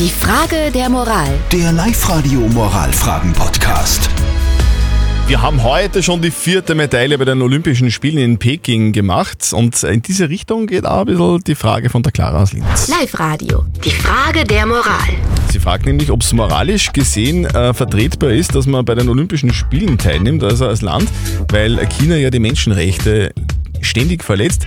Die Frage der Moral. Der Live-Radio Moralfragen-Podcast. Wir haben heute schon die vierte Medaille bei den Olympischen Spielen in Peking gemacht und in diese Richtung geht auch ein bisschen die Frage von der Clara aus Linz. Live-Radio. Die Frage der Moral. Sie fragt nämlich, ob es moralisch gesehen äh, vertretbar ist, dass man bei den Olympischen Spielen teilnimmt, also als Land, weil China ja die Menschenrechte ständig verletzt.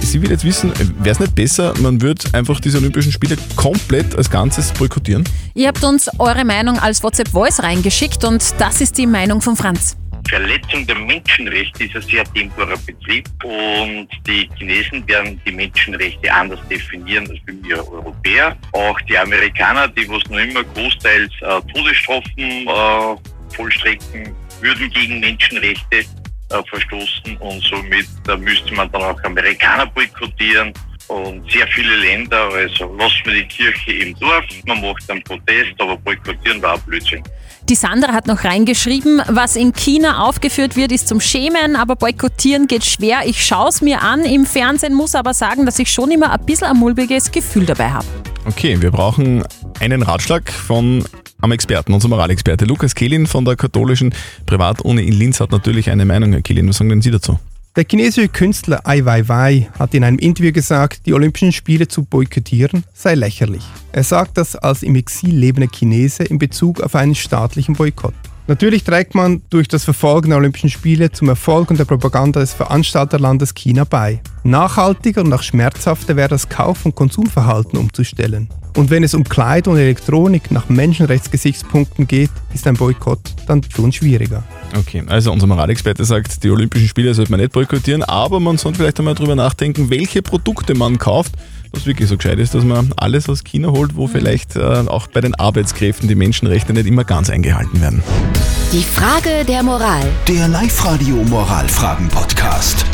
Sie will jetzt wissen, wäre es nicht besser, man würde einfach diese Olympischen Spiele komplett als Ganzes boykottieren? Ihr habt uns eure Meinung als WhatsApp Voice reingeschickt und das ist die Meinung von Franz. Verletzung der Menschenrechte ist ein sehr temporärer Betrieb und die Chinesen werden die Menschenrechte anders definieren als wir Europäer. Auch die Amerikaner, die was noch immer großteils äh, Todesstrafen äh, vollstrecken, würden gegen Menschenrechte äh, verstoßen und somit äh, müsste man dann auch Amerikaner boykottieren und sehr viele Länder, also lassen wir die Kirche im Dorf, man macht einen Protest, aber boykottieren war auch Blödsinn. Die Sandra hat noch reingeschrieben, was in China aufgeführt wird, ist zum Schämen, aber boykottieren geht schwer. Ich schaue es mir an im Fernsehen, muss aber sagen, dass ich schon immer ein bisschen ein mulmiges Gefühl dabei habe. Okay, wir brauchen einen Ratschlag von am Experten, unser Moralexperte. Lukas Kehlin von der katholischen Privatuni in Linz hat natürlich eine Meinung. Herr Kehlin, was sagen denn Sie dazu? Der chinesische Künstler Ai Weiwei hat in einem Interview gesagt, die Olympischen Spiele zu boykottieren sei lächerlich. Er sagt das als im Exil lebender Chinese in Bezug auf einen staatlichen Boykott. Natürlich trägt man durch das Verfolgen der Olympischen Spiele zum Erfolg und der Propaganda des Veranstalterlandes China bei. Nachhaltiger und auch schmerzhafter wäre das Kauf- und Konsumverhalten umzustellen. Und wenn es um Kleidung und Elektronik nach Menschenrechtsgesichtspunkten geht, ist ein Boykott dann schon schwieriger. Okay, also unser Moralexperte sagt, die Olympischen Spiele sollte man nicht boykottieren, aber man sollte vielleicht einmal darüber nachdenken, welche Produkte man kauft, was wirklich so gescheit ist, dass man alles aus China holt, wo vielleicht äh, auch bei den Arbeitskräften die Menschenrechte nicht immer ganz eingehalten werden. Die Frage der Moral. Der Live-Radio Moralfragen-Podcast.